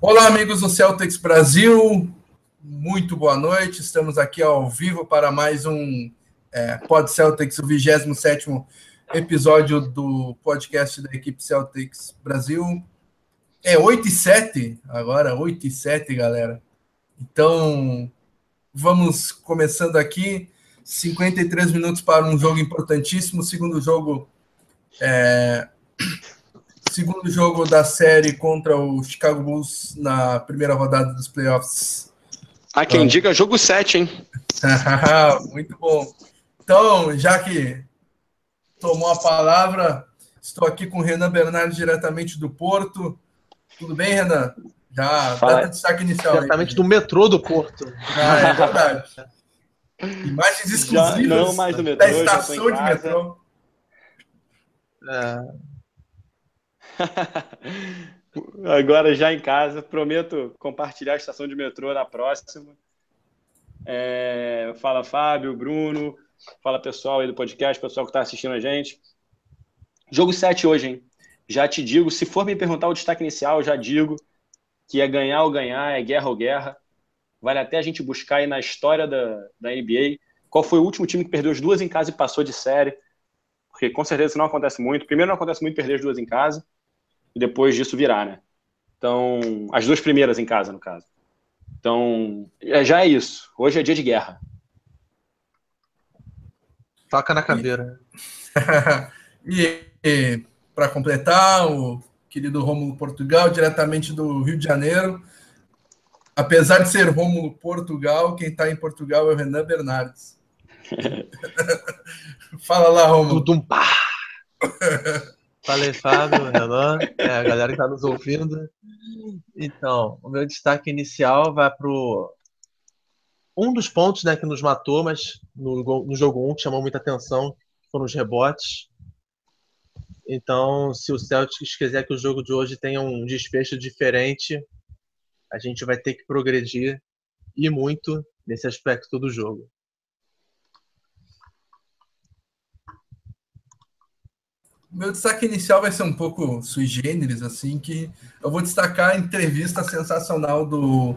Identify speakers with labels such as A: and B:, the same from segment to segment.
A: Olá, amigos do Celtics Brasil. Muito boa noite. Estamos aqui ao vivo para mais um é, Pod Celtics, o 27 episódio do podcast da equipe Celtics Brasil. É 8 e 7 agora, 8 e 7, galera. Então, vamos começando aqui. 53 minutos para um jogo importantíssimo. Segundo jogo é, segundo jogo da série contra o Chicago Bulls na primeira rodada dos playoffs.
B: Há quem ah. diga jogo 7, hein?
A: Muito bom. Então, já que tomou a palavra, estou aqui com o Renan Bernardo, diretamente do Porto. Tudo bem, Renan?
C: Já Fala. dá destaque inicial. Diretamente aí. do metrô do Porto.
A: Ah, é verdade. Imagens exclusivas já,
B: não mais do metrô,
A: da estação de metrô.
B: É. Agora já em casa, prometo compartilhar a estação de metrô na próxima. É, fala Fábio, Bruno, fala pessoal aí do podcast, pessoal que está assistindo a gente. Jogo 7 hoje, hein? Já te digo, se for me perguntar o destaque inicial, já digo que é ganhar ou ganhar, é guerra ou guerra. Vale até a gente buscar aí na história da, da NBA qual foi o último time que perdeu as duas em casa e passou de série. Porque com certeza isso não acontece muito. Primeiro, não acontece muito perder as duas em casa e depois disso virar, né? Então, as duas primeiras em casa, no caso. Então, é, já é isso. Hoje é dia de guerra.
C: Faca na cadeira.
A: e, e para completar, o querido Rômulo Portugal, diretamente do Rio de Janeiro. Apesar de ser Rômulo Portugal, quem está em Portugal é o Renan Bernardes. Fala lá, Rômulo. Pá.
C: Falei, Fábio, Renan, é, a galera que está nos ouvindo. Então, o meu destaque inicial vai para um dos pontos né, que nos matou, mas no, no jogo 1 um, que chamou muita atenção, foram os rebotes. Então, se o Celtics quiser que o jogo de hoje tenha um desfecho diferente, a gente vai ter que progredir e muito nesse aspecto do jogo.
A: Meu destaque inicial vai ser um pouco sui generis, assim, que eu vou destacar a entrevista sensacional do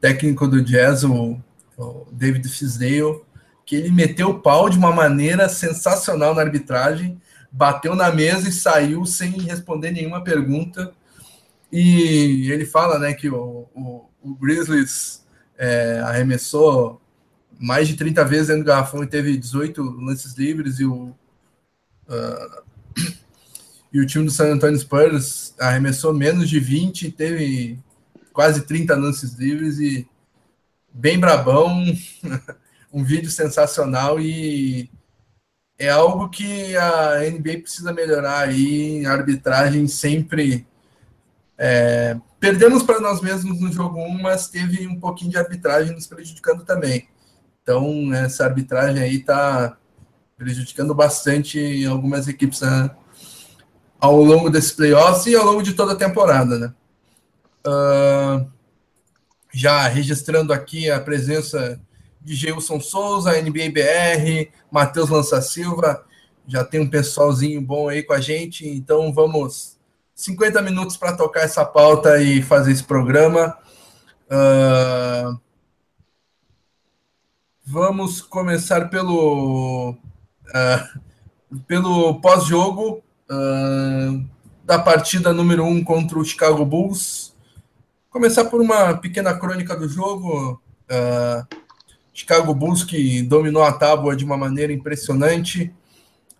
A: técnico do Jazz, o, o David Fisdale, que ele meteu o pau de uma maneira sensacional na arbitragem, bateu na mesa e saiu sem responder nenhuma pergunta. E ele fala né, que o, o, o Grizzlies é, arremessou mais de 30 vezes dentro do garrafão e teve 18 lances livres, e o, uh, e o time do San Antonio Spurs arremessou menos de 20, teve quase 30 lances livres e bem brabão, um vídeo sensacional e é algo que a NBA precisa melhorar aí, arbitragem sempre é, perdemos para nós mesmos no jogo 1, mas teve um pouquinho de arbitragem nos prejudicando também. Então, essa arbitragem aí está prejudicando bastante algumas equipes né? Ao longo desse playoffs e ao longo de toda a temporada, né? Uh, já registrando aqui a presença de Geilson Souza, NBA BR, Matheus Lança Silva, já tem um pessoalzinho bom aí com a gente, então vamos 50 minutos para tocar essa pauta e fazer esse programa. Uh, vamos começar pelo uh, pelo pós-jogo uh, da partida número 1 um contra o Chicago Bulls. Começar por uma pequena crônica do jogo. Uh, Chicago Bulls que dominou a tábua de uma maneira impressionante.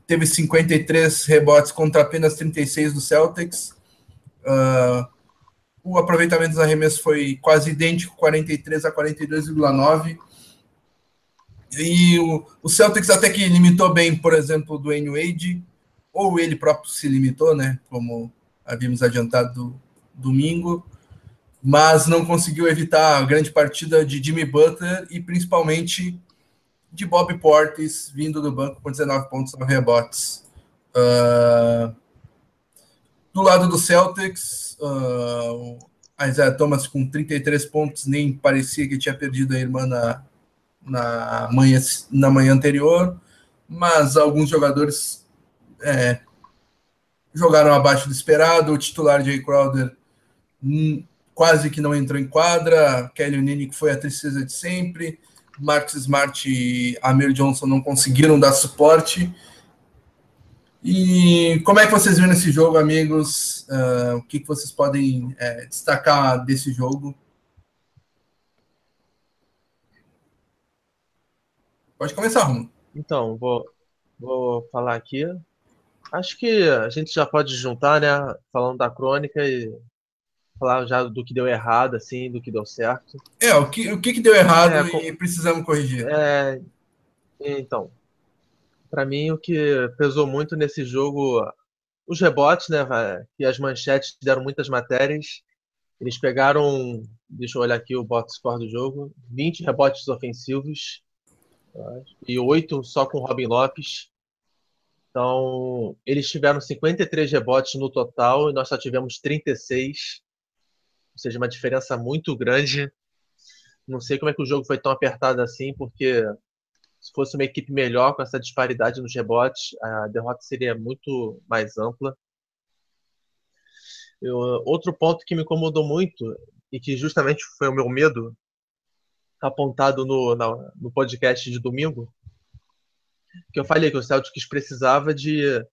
A: Teve 53 rebotes contra apenas 36 do Celtics. Uh, o aproveitamento dos arremessos foi quase idêntico, 43 a 42,9. E o, o Celtics até que limitou bem, por exemplo, do Dwayne Wade, ou ele próprio se limitou, né? Como havíamos adiantado domingo, mas não conseguiu evitar a grande partida de Jimmy Butler e principalmente de Bob Portis vindo do banco com 19 pontos no rebotes. Uh, do lado do Celtics, uh, Isaiah Thomas com 33 pontos, nem parecia que tinha perdido a irmã na, na, manhã, na manhã anterior, mas alguns jogadores é, jogaram abaixo do esperado. O titular Jay Crowder hum, quase que não entrou em quadra, Kelly Nini que foi a tristeza de sempre, Marcus Smart e Amir Johnson não conseguiram dar suporte. E como é que vocês viram esse jogo, amigos? Uh, o que, que vocês podem é, destacar desse jogo? Pode começar, Romulo.
C: Então, vou, vou falar aqui. Acho que a gente já pode juntar, né? Falando da crônica e falar já do que deu errado, assim, do que deu certo.
A: É, o que, o que deu errado é, e com... precisamos corrigir.
C: É, então, para mim o que pesou muito nesse jogo, os rebotes, né, que as manchetes deram muitas matérias. Eles pegaram, deixa eu olhar aqui o box score do jogo, 20 rebotes ofensivos e 8 só com Robin Lopes. Então, eles tiveram 53 rebotes no total e nós só tivemos 36 ou seja, uma diferença muito grande. Não sei como é que o jogo foi tão apertado assim, porque se fosse uma equipe melhor com essa disparidade nos rebotes, a derrota seria muito mais ampla. Eu, outro ponto que me incomodou muito e que justamente foi o meu medo apontado no, na, no podcast de domingo, que eu falei que o Celtics precisava de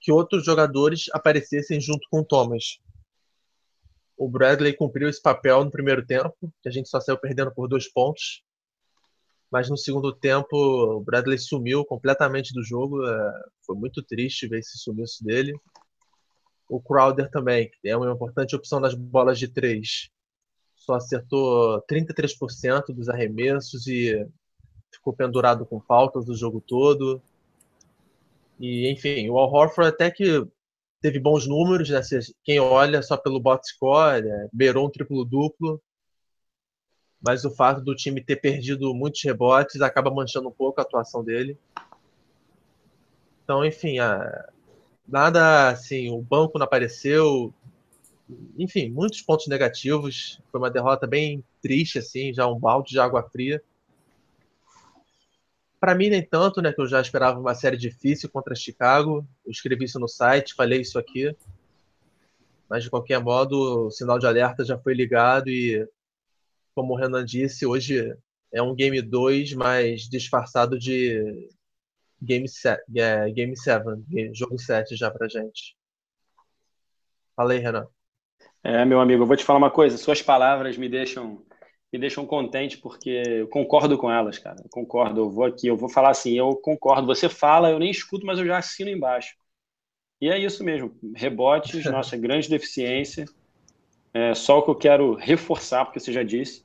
C: que outros jogadores aparecessem junto com o Thomas o Bradley cumpriu esse papel no primeiro tempo, que a gente só saiu perdendo por dois pontos. Mas no segundo tempo, o Bradley sumiu completamente do jogo. É, foi muito triste ver esse sumiço dele. O Crowder também, que é uma importante opção nas bolas de três. Só acertou 33% dos arremessos e ficou pendurado com faltas o jogo todo. E, enfim, o Al Horford até que teve bons números, né? Quem olha só pelo box score, é, beirou um triplo-duplo, mas o fato do time ter perdido muitos rebotes acaba manchando um pouco a atuação dele. Então, enfim, a... nada assim, o banco não apareceu, enfim, muitos pontos negativos. Foi uma derrota bem triste, assim, já um balde de água fria. Para mim, nem tanto, né? Que eu já esperava uma série difícil contra Chicago. Eu escrevi isso no site, falei isso aqui. Mas, de qualquer modo, o sinal de alerta já foi ligado e, como o Renan disse, hoje é um Game 2, mas disfarçado de Game 7, é, game 7 jogo 7 já pra gente. Fala aí, Renan.
B: É, meu amigo, eu vou te falar uma coisa. Suas palavras me deixam me deixam contente porque eu concordo com elas, cara. Eu concordo. Eu vou aqui, eu vou falar assim, eu concordo. Você fala, eu nem escuto, mas eu já assino embaixo. E é isso mesmo. Rebotes, nossa grande deficiência. É só o que eu quero reforçar, porque você já disse.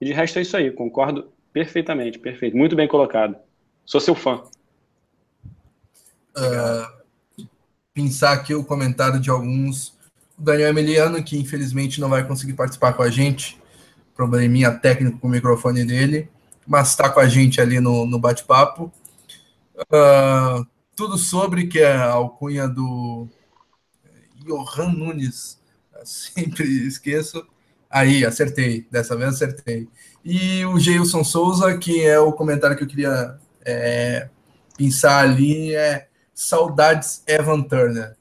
B: E de resto é isso aí. Concordo perfeitamente, perfeito. Muito bem colocado. Sou seu fã.
A: Uh, pensar aqui o comentário de alguns. O Daniel Emiliano, que infelizmente não vai conseguir participar com a gente probleminha técnico com o microfone dele, mas está com a gente ali no, no bate-papo. Uh, tudo sobre que é a alcunha do Johan Nunes, sempre esqueço. Aí, acertei, dessa vez acertei. E o Geilson Souza, que é o comentário que eu queria é, pensar ali, é saudades Evan Turner.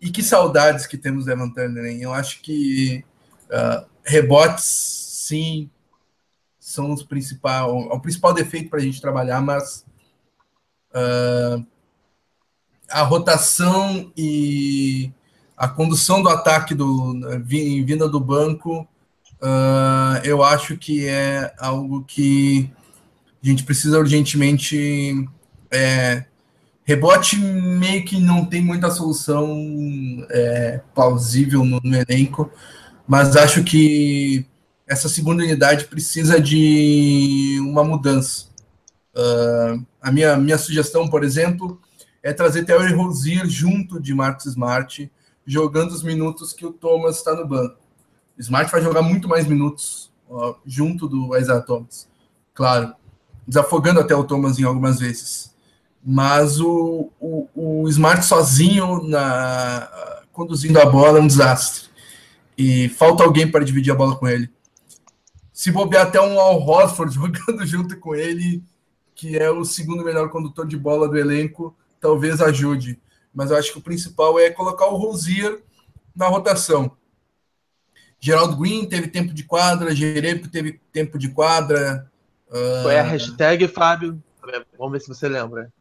A: E que saudades que temos do Evan Turner, hein? Eu acho que uh, rebotes, sim, são os principal, o principal defeito para a gente trabalhar, mas uh, a rotação e a condução do ataque do vinda do banco, uh, eu acho que é algo que a gente precisa urgentemente. É, rebote meio que não tem muita solução é, plausível no, no elenco mas acho que essa segunda unidade precisa de uma mudança. Uh, a minha, minha sugestão, por exemplo, é trazer Terry Rozier junto de Marcos Smart, jogando os minutos que o Thomas está no banco. Smart vai jogar muito mais minutos junto do Isaiah Thomas, claro, desafogando até o Thomas em algumas vezes. Mas o, o, o Smart sozinho na, conduzindo a bola é um desastre e falta alguém para dividir a bola com ele. Se bobear até um Al Horford jogando junto com ele, que é o segundo melhor condutor de bola do elenco, talvez ajude. Mas eu acho que o principal é colocar o Rosier na rotação. Geraldo Green teve tempo de quadra, Jerebico teve tempo de quadra.
C: Uh... Foi a hashtag, Fábio. Vamos ver se você lembra.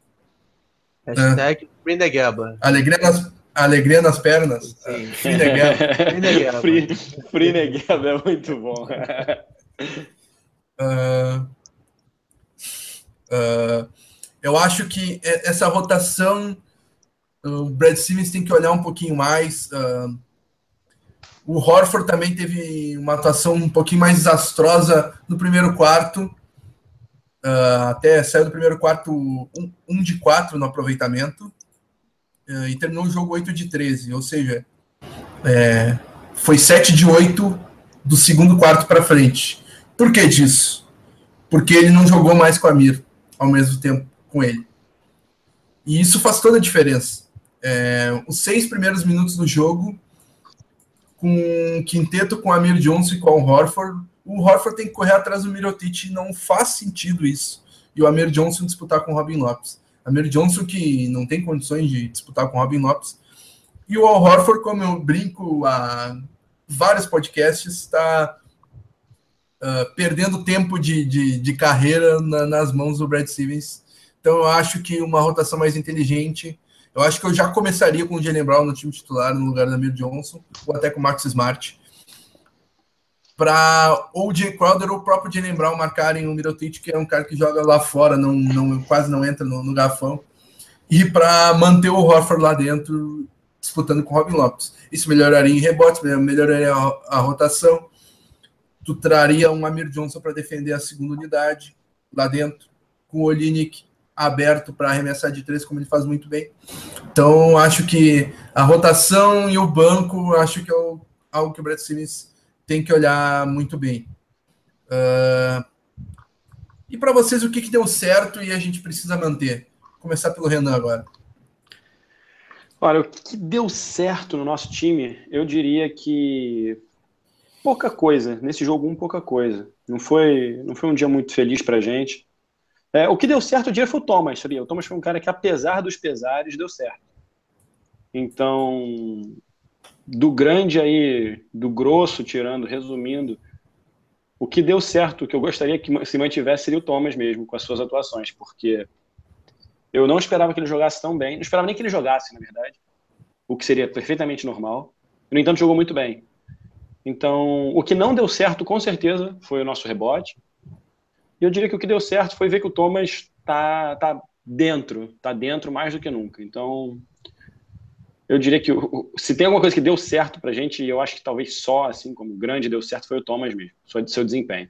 C: Hashtag é. Negeba.
A: Alegria nas, alegria nas pernas.
B: Sim. Free Negeba. Free, free é muito bom.
A: uh, uh, eu acho que essa rotação, o Brad Simmons tem que olhar um pouquinho mais. Uh, o Horford também teve uma atuação um pouquinho mais desastrosa no primeiro quarto. Uh, até saiu do primeiro quarto um, um de 4 no aproveitamento. E terminou o jogo 8 de 13. Ou seja, é, foi 7 de 8 do segundo quarto para frente. Por que disso? Porque ele não jogou mais com a Mir ao mesmo tempo com ele. E isso faz toda a diferença. É, os seis primeiros minutos do jogo com quinteto com Amir Johnson e com o Horford, o Horford tem que correr atrás do Mirotic, não faz sentido isso. E o Amir Johnson disputar com o Robin Lopes. Amir Johnson que não tem condições de disputar com o Robin Lopes. E o Al Horford, como eu brinco a vários podcasts, está uh, perdendo tempo de, de, de carreira na, nas mãos do Brad Stevens. Então eu acho que uma rotação mais inteligente eu acho que eu já começaria com o Jalen Brown no time titular no lugar da Amir Johnson, ou até com o Max Smart. Para ou o Jay Crowder ou o próprio Jalen Brown marcarem o Mirotic, que é um cara que joga lá fora, não, não quase não entra no, no garfão. E para manter o Horford lá dentro, disputando com o Robin Lopes. Isso melhoraria em rebotes, melhoraria a, a rotação. Tu traria um Amir Johnson para defender a segunda unidade lá dentro, com o Olinik aberto para arremessar de três, como ele faz muito bem. Então, acho que a rotação e o banco, acho que é algo que o Brett Simmons tem que olhar muito bem. Uh, e para vocês, o que, que deu certo e a gente precisa manter? Vou começar pelo Renan agora.
B: Olha, o que deu certo no nosso time, eu diria que pouca coisa. Nesse jogo, um pouca coisa. Não foi, não foi um dia muito feliz para a gente. É, o que deu certo o dia foi o Thomas, sabia? O Thomas foi um cara que, apesar dos pesares, deu certo. Então, do grande aí, do grosso, tirando, resumindo, o que deu certo, o que eu gostaria que se mantivesse seria o Thomas mesmo, com as suas atuações, porque eu não esperava que ele jogasse tão bem, não esperava nem que ele jogasse, na verdade, o que seria perfeitamente normal. No entanto, jogou muito bem. Então, o que não deu certo, com certeza, foi o nosso rebote. E eu diria que o que deu certo foi ver que o Thomas tá, tá dentro, tá dentro mais do que nunca. Então, eu diria que se tem alguma coisa que deu certo pra gente, e eu acho que talvez só, assim, como grande deu certo, foi o Thomas mesmo, só de seu desempenho.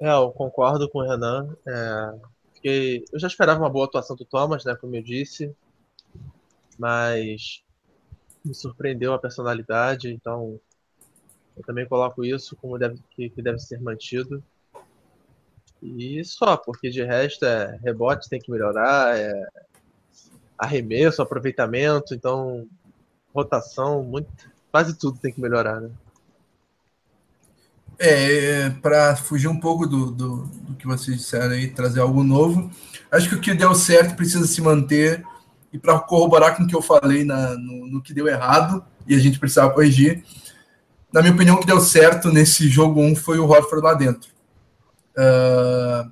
C: É, eu concordo com o Renan. É, fiquei, eu já esperava uma boa atuação do Thomas, né, como eu disse, mas me surpreendeu a personalidade, então eu também coloco isso como deve, que, que deve ser mantido. E só, porque de resto é rebote tem que melhorar, é arremesso, aproveitamento, então rotação, muito, quase tudo tem que melhorar, né?
A: É, para fugir um pouco do, do, do, que vocês disseram aí, trazer algo novo, acho que o que deu certo precisa se manter, e para corroborar com o que eu falei na, no, no que deu errado, e a gente precisava corrigir, na minha opinião, o que deu certo nesse jogo 1 foi o Horford lá dentro. Uh,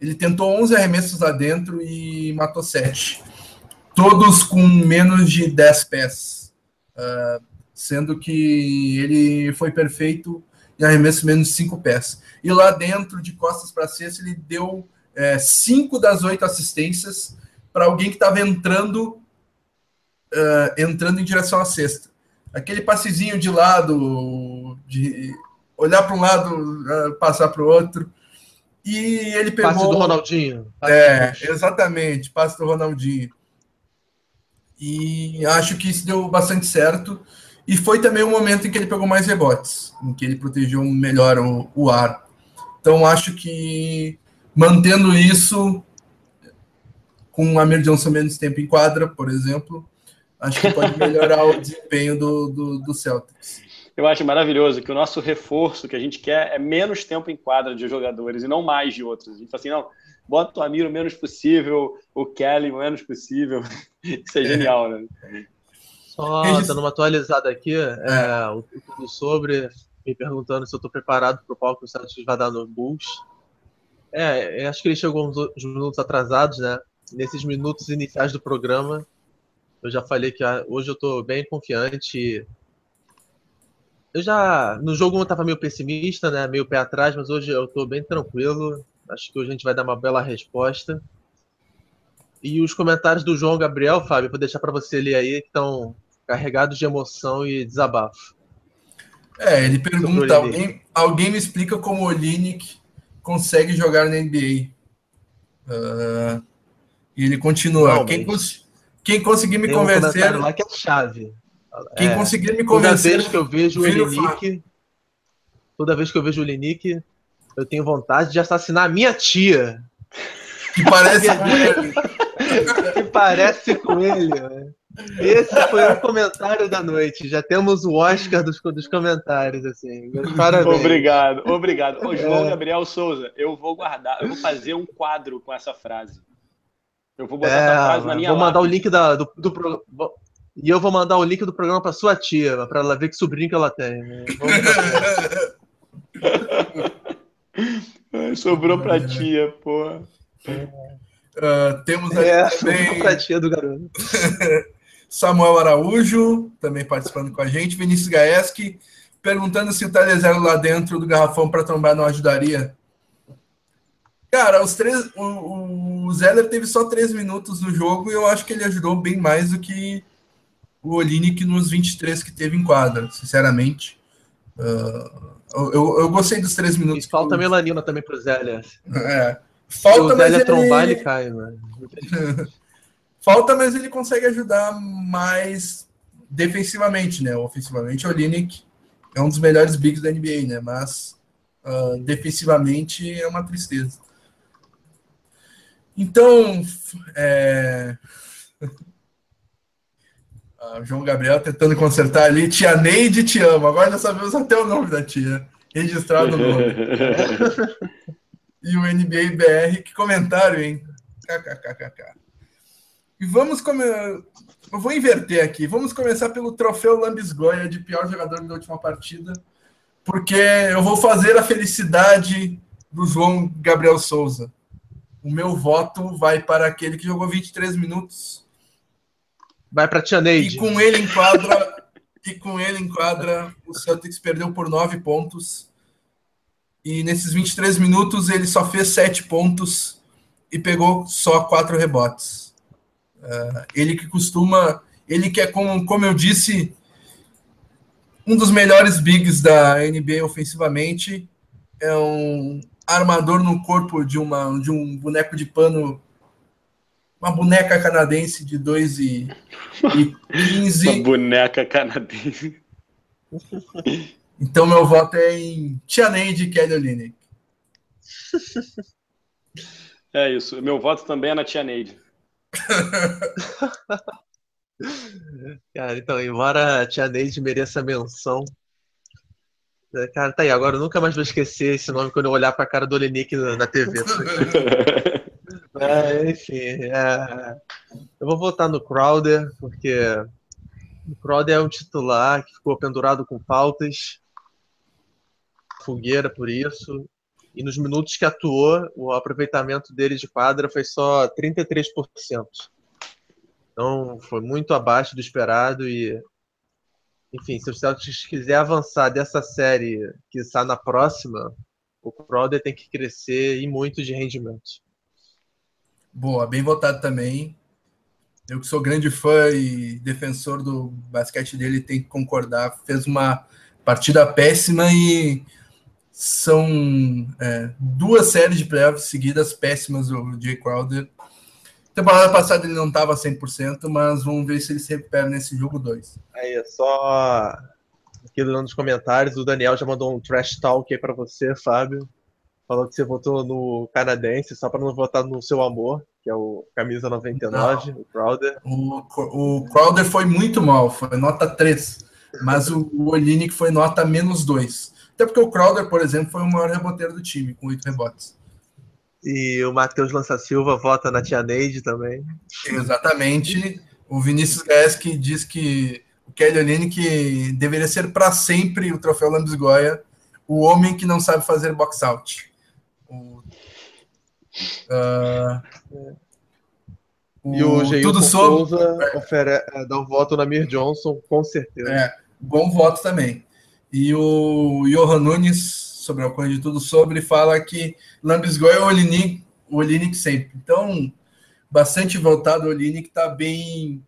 A: ele tentou 11 arremessos lá dentro e matou 7. Todos com menos de 10 pés. Uh, sendo que ele foi perfeito em arremesso menos de 5 pés. E lá dentro, de costas para cesta, ele deu 5 é, das 8 assistências para alguém que estava entrando, uh, entrando em direção à cesta aquele passezinho de lado, de olhar para um lado, eh, passar para o outro. E ele pegou. Passe
C: do Ronaldinho.
A: Passe é, exatamente, passe do Ronaldinho. E acho que isso deu bastante certo. E foi também o momento em que ele pegou mais rebotes, em que ele protegeu melhor o, o ar. Então acho que mantendo isso, com a Amir Johnson menos tempo em quadra, por exemplo, acho que pode melhorar o desempenho do, do, do, Celtics.
B: Eu acho maravilhoso que o nosso reforço que a gente quer é menos tempo em quadra de jogadores e não mais de outros. A gente fala assim, não, bota o Amir o menos possível, o Kelly o menos possível. Isso é genial, né?
C: Só dando uma atualizada aqui, é, é o tudo sobre, me perguntando se eu estou preparado para o palco que o Celtics vai dar no Bulls. É, acho que ele chegou uns, uns minutos atrasados, né? Nesses minutos iniciais do programa, eu já falei que ah, hoje eu estou bem confiante. Eu já. No jogo eu estava meio pessimista, né? Meio pé atrás, mas hoje eu estou bem tranquilo. Acho que hoje a gente vai dar uma bela resposta. E os comentários do João Gabriel, Fábio, vou deixar para você ler aí, que estão carregados de emoção e desabafo.
A: É, ele pergunta: alguém, alguém me explica como o Olinick consegue jogar na NBA? Uh, ah, e ele continua: quem, cons quem conseguir me convencer.
C: Um lá que é chave.
A: Quem é, conseguir me convencer.
C: Toda vez que eu vejo o Olinick, toda vez que eu vejo o Olinick, eu tenho vontade de assassinar a minha tia.
A: Que parece com ele.
C: que parece com ele. Né? Esse foi o comentário da noite. Já temos o Oscar dos, dos comentários, assim. Parabéns.
B: Obrigado, obrigado. Ô, João é. Gabriel Souza, eu vou guardar, eu vou fazer um quadro com essa frase.
C: Eu vou botar é, essa frase na minha Vou mandar o link da, do, do pro... E eu vou mandar o link do programa para sua tia, para ela ver que sobrinho que ela tem. Né?
B: Sobrou pra tia, pô.
A: Uh, temos aqui
C: é, também... pra tia do garoto.
A: Samuel Araújo, também participando com a gente. Vinícius Gaeski, perguntando se o Telezero lá dentro do garrafão para trombar não ajudaria. Cara, os três, o, o Zeller teve só três minutos no jogo e eu acho que ele ajudou bem mais do que o Olinick nos 23 que teve em quadra, sinceramente. Uh, eu, eu gostei dos três minutos.
C: E falta melanina também pro Zeller.
A: É. Falta,
C: o Zélia ele... trombar, ele cai, mano.
A: falta, mas ele consegue ajudar mais defensivamente, né? Ofensivamente, o Olinick é um dos melhores bigs da NBA, né? Mas uh, defensivamente é uma tristeza. Então, é... ah, João Gabriel tentando consertar ali. Tia Neide, te amo. Agora já sabemos até o nome da tia. Registrado no nome. e o NBA BR. Que comentário, hein? KKKKK. E vamos começar. Eu vou inverter aqui. Vamos começar pelo troféu Lambisgoia de pior jogador da última partida, porque eu vou fazer a felicidade do João Gabriel Souza. O meu voto vai para aquele que jogou 23 minutos.
C: Vai para Tia Neide.
A: E com ele em quadra, e com ele em quadra, o Celtics perdeu por 9 pontos. E nesses 23 minutos ele só fez 7 pontos e pegou só 4 rebotes. Uh, ele que costuma, ele que é como, como eu disse, um dos melhores bigs da NBA ofensivamente, é um armador no corpo de, uma, de um boneco de pano, uma boneca canadense de 2 e, e 15. Uma
B: boneca canadense.
A: Então meu voto é em Tia Neide Kelly.
B: É isso. Meu voto também é na Tia Neide.
C: cara, então, embora a Tia Neide mereça menção, é, cara, tá aí, agora eu nunca mais vou esquecer esse nome quando eu olhar pra cara do Olenick na, na TV. É, enfim, é... eu vou votar no Crowder, porque o Crowder é um titular que ficou pendurado com faltas, fogueira por isso, e nos minutos que atuou, o aproveitamento dele de quadra foi só 33%. Então, foi muito abaixo do esperado e enfim, se o Celtics quiser avançar dessa série que está na próxima, o Crowder tem que crescer e muito de rendimento.
A: Boa, bem votado também. Eu que sou grande fã e defensor do basquete dele, tem que concordar. Fez uma partida péssima e são é, duas séries de playoffs seguidas péssimas do Jay Crowder. Temporada passada ele não estava 100%, mas vamos ver se ele se recupera nesse jogo 2.
C: Aí, só aqui nos comentários, o Daniel já mandou um trash talk aí para você, Fábio. Falou que você votou no canadense só para não votar no seu amor, que é o camisa 99, não. o Crowder.
A: O, o Crowder foi muito mal, foi nota 3, mas o, o Olinick foi nota menos 2. Até porque o Crowder, por exemplo, foi o maior reboteiro do time, com oito rebotes.
C: E o Matheus Lança Silva vota na Tia Neide também.
A: Exatamente. O Vinícius Gaeski diz que o Kelly Olynyk deveria ser para sempre o troféu Lambisgoia, o homem que não sabe fazer box out. O,
C: uh, e o tudo sobre... Souza ofere... É, dá um voto na Mir Johnson, com certeza.
A: É, bom voto também. E o Johan Nunes, sobre a coisa de tudo sobre, fala que Lambisgoia é o Olinick, o Olinick sempre. Então, bastante votado, o Olinick está bem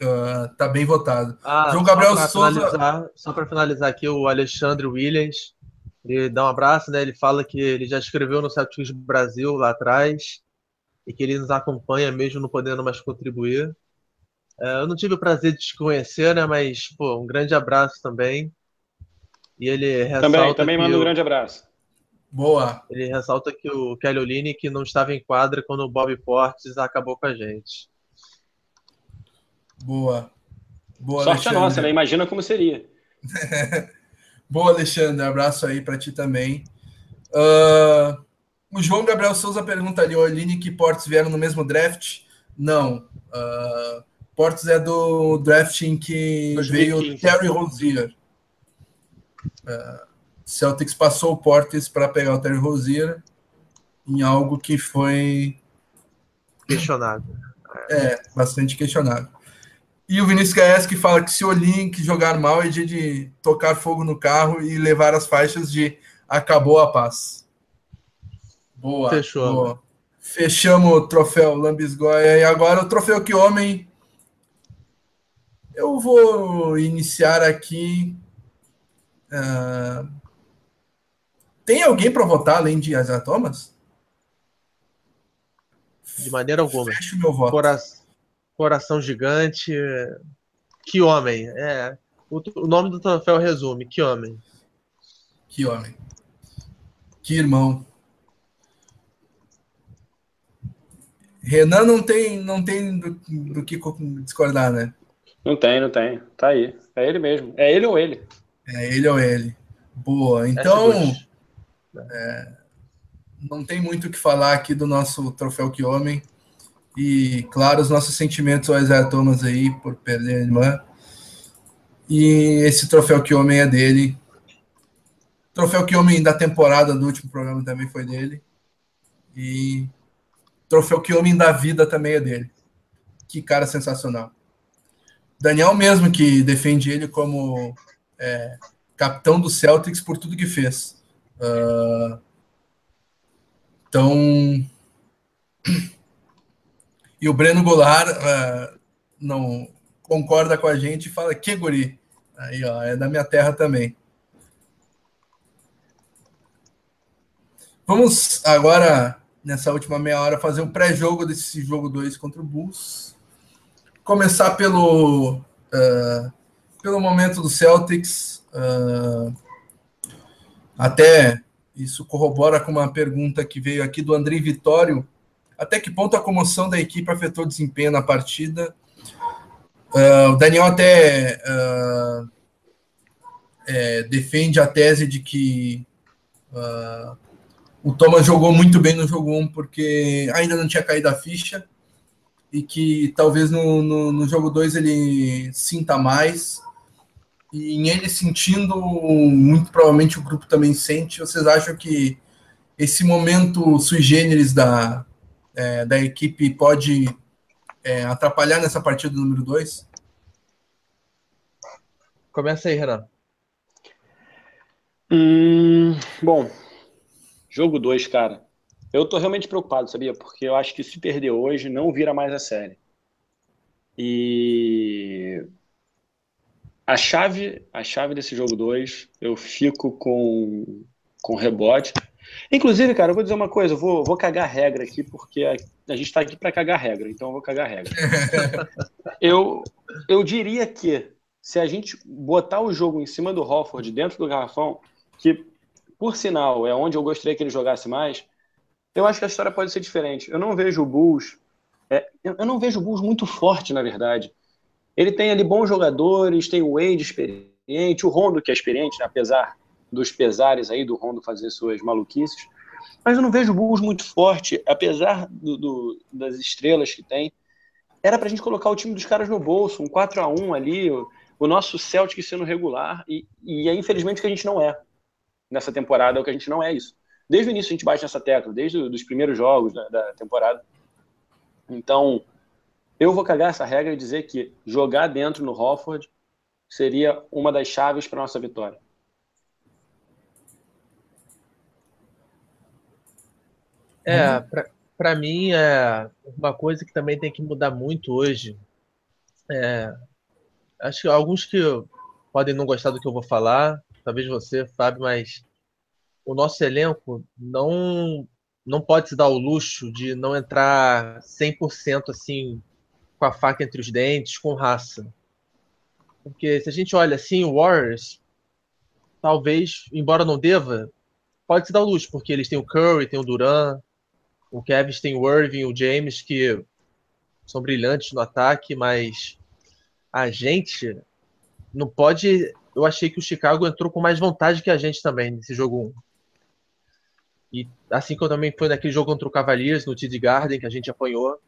A: uh, tá bem votado.
C: Ah, João Gabriel só Souza. Só para finalizar aqui, o Alexandre Williams, ele dá um abraço, né? Ele fala que ele já escreveu no Celtics Brasil lá atrás e que ele nos acompanha mesmo não podendo mais contribuir. É, eu não tive o prazer de te conhecer, né? Mas, pô, um grande abraço também. E ele ressalta.
B: Também, também manda um grande abraço.
A: Boa.
C: Ele ressalta que o Kelly que não estava em quadra quando o Bob Portes acabou com a gente.
A: Boa.
B: Boa Sorte Alexandre. nossa, né? Imagina como seria.
A: Boa, Alexandre. Abraço aí para ti também. Uh, o João Gabriel Souza pergunta ali: o Olynyk e Portes vieram no mesmo draft? Não. Uh, Portes é do draft em que 2015. veio Terry Rozier. Uh, Celtics passou o Portes para pegar o Terry Rozier em algo que foi
C: questionado.
A: É, bastante questionado. E o Vinícius Gaes que fala que se o Link jogar mal é dia de tocar fogo no carro e levar as faixas de acabou a paz. Boa. Fechou. Boa. Fechamos o troféu Lambisgoia e agora o troféu que homem. Eu vou iniciar aqui. Uh... Tem alguém para votar além de Isaiah Thomas?
C: De maneira alguma. Fecho meu voto. Coração coração gigante. Que homem. É, o, o nome do troféu resume: Que homem.
A: Que homem. Que irmão. Renan não tem, não tem do, do que discordar, né?
B: Não tem, não tem. Tá aí. É ele mesmo. É ele ou ele.
A: É ele ou ele. Boa. Então, é, não tem muito o que falar aqui do nosso troféu que homem. E, claro, os nossos sentimentos ao Isaiah Thomas aí por perder a irmã. E esse troféu que homem é dele. Troféu que homem da temporada do último programa também foi dele. E troféu que homem da vida também é dele. Que cara sensacional. Daniel mesmo que defende ele como é, capitão do Celtics por tudo que fez. Uh, então e o Breno Goulart uh, não concorda com a gente e fala que guri. Aí, ó, é da minha terra também. Vamos agora, nessa última meia hora, fazer um pré-jogo desse jogo 2 contra o Bulls. Começar pelo, uh, pelo momento do Celtics. Uh, até isso corrobora com uma pergunta que veio aqui do André Vitório até que ponto a comoção da equipe afetou o desempenho na partida? Uh, o Daniel até uh, é, defende a tese de que uh, o Thomas jogou muito bem no jogo 1 porque ainda não tinha caído a ficha e que talvez no, no, no jogo 2 ele sinta mais. E em ele sentindo, muito provavelmente o grupo também sente. Vocês acham que esse momento sui generis da, é, da equipe pode é, atrapalhar nessa partida número 2?
C: Começa aí, Renan.
B: Hum, bom, jogo 2, cara. Eu tô realmente preocupado, sabia? Porque eu acho que se perder hoje, não vira mais a série. E a chave, a chave desse jogo 2, eu fico com, com rebote. Inclusive, cara, eu vou dizer uma coisa, eu vou, vou cagar regra aqui, porque a, a gente está aqui para cagar regra, então eu vou cagar regra. eu, eu diria que se a gente botar o jogo em cima do Hofford, dentro do garrafão, que, por sinal, é onde eu gostaria que ele jogasse mais, eu acho que a história pode ser diferente. Eu não vejo o Bulls. É, eu não vejo o Bulls muito forte, na verdade. Ele tem ali bons jogadores, tem o Wade experiente, o Rondo, que é experiente, né, apesar dos pesares aí do Rondo fazer suas maluquices. Mas eu não vejo o Bulls muito forte, apesar do, do, das estrelas que tem. era pra gente colocar o time dos caras no bolso, um 4 a 1 ali, o, o nosso Celtic sendo regular, e, e é infelizmente que a gente não é nessa temporada, é o que a gente não é isso. Desde o início a gente bate nessa tecla, desde os primeiros jogos da, da temporada. Então, eu vou cagar essa regra e dizer que jogar dentro no Hofford seria uma das chaves para nossa vitória.
C: É, para mim é uma coisa que também tem que mudar muito hoje. É, acho que alguns que podem não gostar do que eu vou falar, talvez você, Fábio, mas o nosso elenco não não pode se dar o luxo de não entrar 100% assim com a faca entre os dentes, com raça. Porque se a gente olha assim, o Warriors, talvez, embora não deva, pode se dar o luxo, porque eles têm o Curry, tem o Duran, o Kevin tem o Irving, o James, que são brilhantes no ataque, mas a gente não pode. Eu achei que o Chicago entrou com mais vontade que a gente também nesse jogo 1. E assim como também foi naquele jogo contra o Cavaliers, no TD Garden, que a gente apanhou.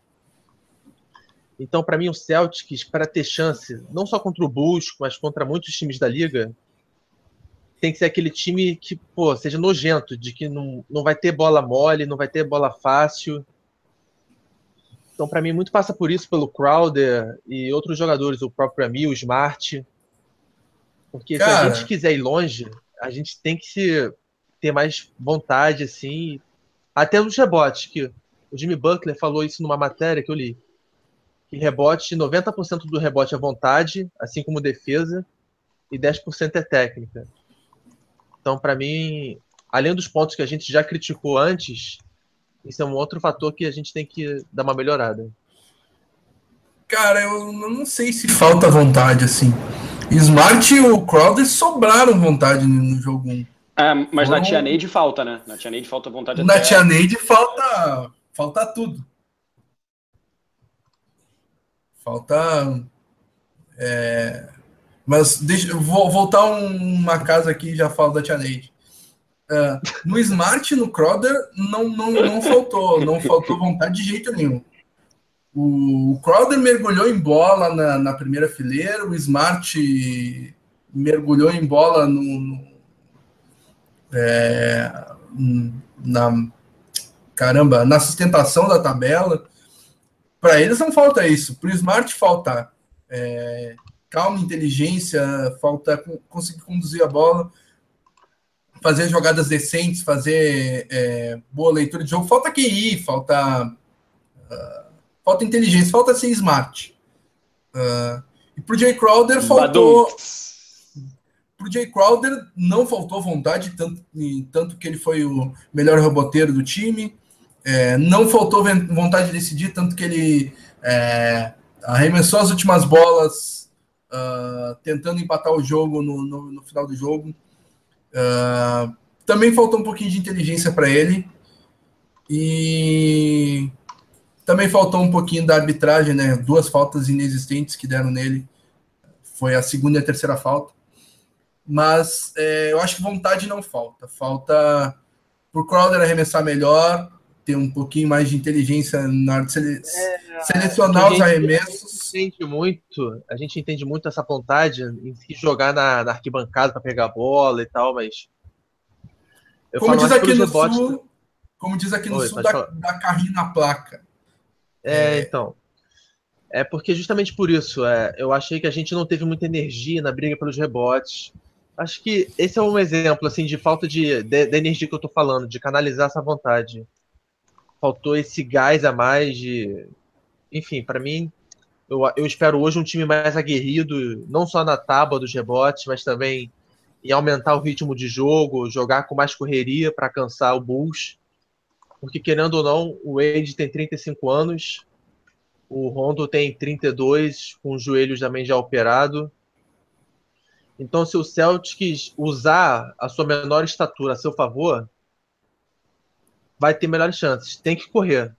C: Então, para mim, o Celtics, para ter chance, não só contra o Bulls, mas contra muitos times da liga, tem que ser aquele time que, pô, seja nojento, de que não, não vai ter bola mole, não vai ter bola fácil. Então, para mim, muito passa por isso, pelo Crowder e outros jogadores, o próprio Amil, o Smart. Porque Cara... se a gente quiser ir longe, a gente tem que se ter mais vontade, assim. Até nos rebotes, que o Jimmy Butler falou isso numa matéria que eu li. Que rebote, 90% do rebote é vontade, assim como defesa, e 10% é técnica. Então, para mim, além dos pontos que a gente já criticou antes, isso é um outro fator que a gente tem que dar uma melhorada.
A: Cara, eu não sei se falta vontade, assim. Smart e o Crowder sobraram vontade no jogo 1.
B: É, mas na Tia Neide falta, né? Na Tia Neide falta vontade
A: Na até... Tia Neide falta, falta tudo. Falta. É... Mas deixa, vou voltar uma casa aqui e já falo da Tia Neide. Uh, no Smart no Crowder não, não, não faltou, não faltou vontade de jeito nenhum. O, o Crowder mergulhou em bola na, na primeira fileira, o Smart mergulhou em bola no, no é, na caramba, na sustentação da tabela. Para eles não falta isso, para o Smart falta é, calma, inteligência, falta conseguir conduzir a bola, fazer jogadas decentes, fazer é, boa leitura de jogo. Falta QI, falta uh, falta inteligência, falta ser smart. Uh, e para o Jay Crowder faltou. Badum para o Jay Crowder não faltou vontade, tanto, tanto que ele foi o melhor reboteiro do time. É, não faltou vontade de decidir, tanto que ele é, arremessou as últimas bolas, uh, tentando empatar o jogo no, no, no final do jogo. Uh, também faltou um pouquinho de inteligência para ele. E também faltou um pouquinho da arbitragem, né? Duas faltas inexistentes que deram nele. Foi a segunda e a terceira falta. Mas é, eu acho que vontade não falta. Falta por Crowder arremessar melhor, ter um pouquinho mais de inteligência na hora de sele é, selecionar os arremessos.
C: Entende muito, a gente entende muito essa vontade em se jogar na, na arquibancada para pegar a bola e tal, mas.
A: como diz aqui no rebotes, sul, como diz aqui no Oi, sul, da, da carrinho na placa.
C: É, é, então. É porque justamente por isso, é, eu achei que a gente não teve muita energia na briga pelos rebotes. Acho que esse é um exemplo assim de falta de, de, de energia que eu tô falando, de canalizar essa vontade. Faltou esse gás a mais de, enfim, para mim eu, eu espero hoje um time mais aguerrido, não só na tábua dos rebotes, mas também em aumentar o ritmo de jogo, jogar com mais correria para cansar o Bulls. Porque querendo ou não, o Wade tem 35 anos, o Rondo tem 32, com os joelhos também já operado. Então, se o Celtics usar a sua menor estatura a seu favor, vai ter melhores chances. Tem que correr.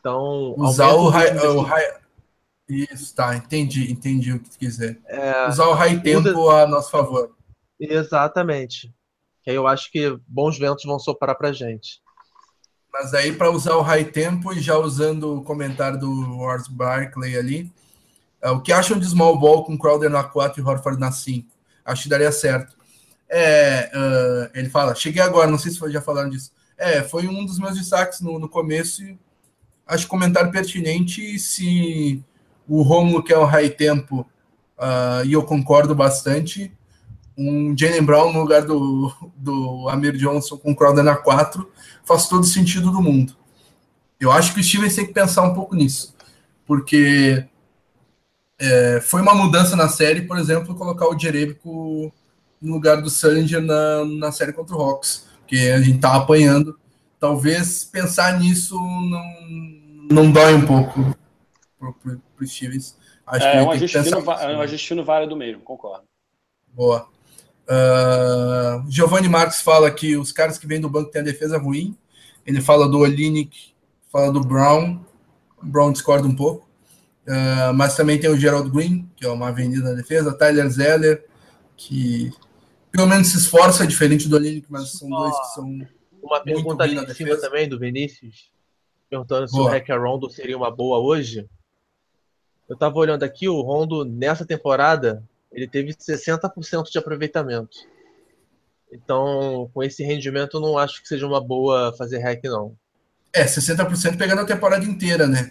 C: Então,
A: usar o high, o high... Isso, tá, entendi, entendi o que tu quiser. É, usar o high tempo usa... a nosso favor.
C: Exatamente. Que aí eu acho que bons ventos vão soprar pra gente.
A: Mas aí, para usar o high tempo e já usando o comentário do Wars Barkley ali, é, o que acham de small ball com Crowder na 4 e Horford na 5? Acho que daria certo. É, uh, ele fala, cheguei agora, não sei se já falaram disso. É, foi um dos meus destaques no, no começo. Acho comentário pertinente. Se o Romulo quer o high tempo, uh, e eu concordo bastante, um Jalen Brown no lugar do, do Amir Johnson com Crowder na 4 faz todo sentido do mundo. Eu acho que o Stevens tem que pensar um pouco nisso, porque é, foi uma mudança na série, por exemplo, colocar o Jerebico no lugar do Sullinger na, na série contra o Hawks, porque a gente tá apanhando. Talvez pensar nisso não, não dói um pouco pro, pro, Stevens.
B: Acho é, é um ajustino, é um ajustino válido mesmo, concordo.
A: Boa. Uh, Giovanni Marques fala que os caras que vêm do banco têm a defesa ruim. Ele fala do Olinick, fala do Brown. O Brown discorda um pouco. Uh, mas também tem o Gerald Green, que é uma avenida na defesa. Tyler Zeller, que pelo menos se esforça, diferente do Olinick, mas são dois que são.
C: Uma pergunta ali em cima também do Vinícius, perguntando se boa. o Hack Rondo seria uma boa hoje. Eu tava olhando aqui, o Rondo nessa temporada ele teve 60% de aproveitamento. Então, com esse rendimento, eu não acho que seja uma boa fazer hack, não.
A: É, 60% pegando a temporada inteira, né?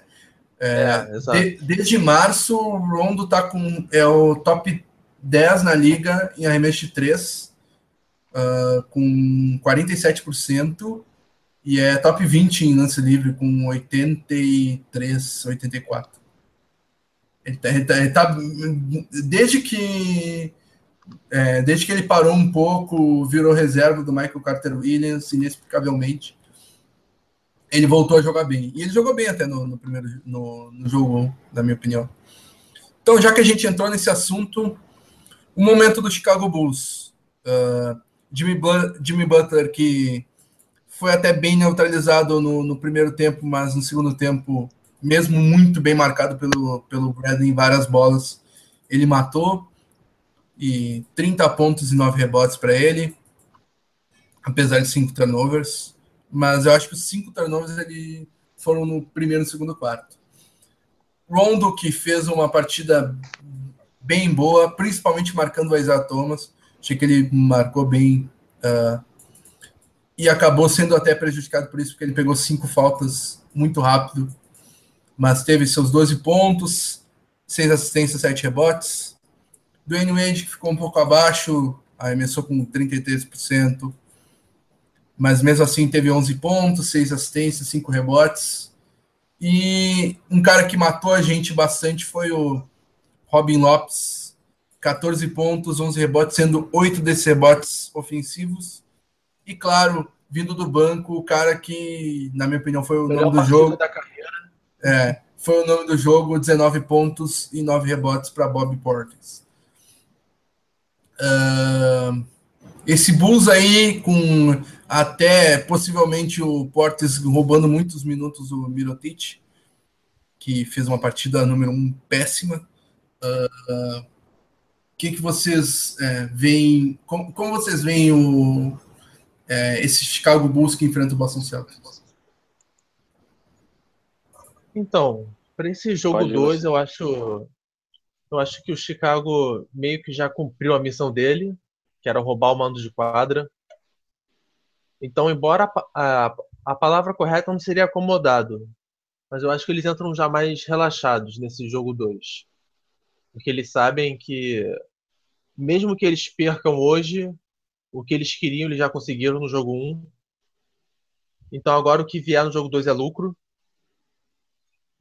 A: É, é. De, desde março, o Rondo tá com. É o top 10 na liga em arremesso de 3, uh, com 47%, e é top 20 em lance livre, com 83, 84. Ele tá, ele tá, ele tá desde que é, desde que ele parou um pouco, virou reserva do Michael Carter Williams, inexplicavelmente, ele voltou a jogar bem. E ele jogou bem até no, no primeiro no, no, jogo 1, na minha opinião. Então, já que a gente entrou nesse assunto, o momento do Chicago Bulls. Uh, Jimmy, Jimmy Butler, que foi até bem neutralizado no, no primeiro tempo, mas no segundo tempo mesmo muito bem marcado pelo, pelo Bradley em várias bolas, ele matou. E 30 pontos e 9 rebotes para ele, apesar de 5 turnovers. Mas eu acho que os 5 turnovers ele foram no primeiro e segundo quarto. Rondo, que fez uma partida bem boa, principalmente marcando o Isaiah Thomas. Achei que ele marcou bem uh, e acabou sendo até prejudicado por isso, porque ele pegou cinco faltas muito rápido mas teve seus 12 pontos, 6 assistências, 7 rebotes. Dwayne Wade, que ficou um pouco abaixo, arremessou com 33%, mas mesmo assim teve 11 pontos, 6 assistências, 5 rebotes. E um cara que matou a gente bastante foi o Robin Lopes, 14 pontos, 11 rebotes, sendo 8 desses rebotes ofensivos. E claro, vindo do banco, o cara que, na minha opinião, foi o nome do jogo. Da carreira é, foi o nome do jogo, 19 pontos e 9 rebotes para Bob Portis. Uh, esse Bulls aí, com até possivelmente o Portis roubando muitos minutos do Mirotic, que fez uma partida número 1 um, péssima. O uh, que, que vocês é, veem? Como, como, vocês veem o, é, esse Chicago Bulls que enfrenta o Boston Celtics?
C: Então, para esse jogo 2, eu acho eu acho que o Chicago meio que já cumpriu a missão dele, que era roubar o mando de quadra. Então, embora a, a, a palavra correta não seria acomodado, mas eu acho que eles entram já mais relaxados nesse jogo 2. Porque eles sabem que, mesmo que eles percam hoje, o que eles queriam eles já conseguiram no jogo 1. Um. Então, agora o que vier no jogo 2 é lucro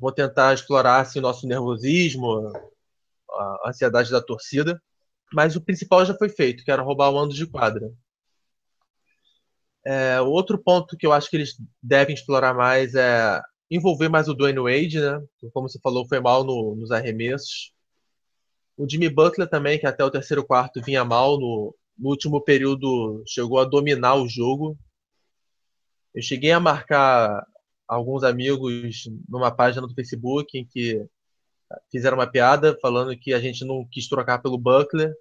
C: vou tentar explorar assim, o nosso nervosismo, a ansiedade da torcida. Mas o principal já foi feito, que era roubar o mando de quadra. É, outro ponto que eu acho que eles devem explorar mais é envolver mais o Dwayne Wade, né? Como você falou, foi mal no, nos arremessos. O Jimmy Butler também, que até o terceiro quarto vinha mal no, no último período, chegou a dominar o jogo. Eu cheguei a marcar alguns amigos numa página do Facebook em que fizeram uma piada falando que a gente não quis trocar pelo Buckler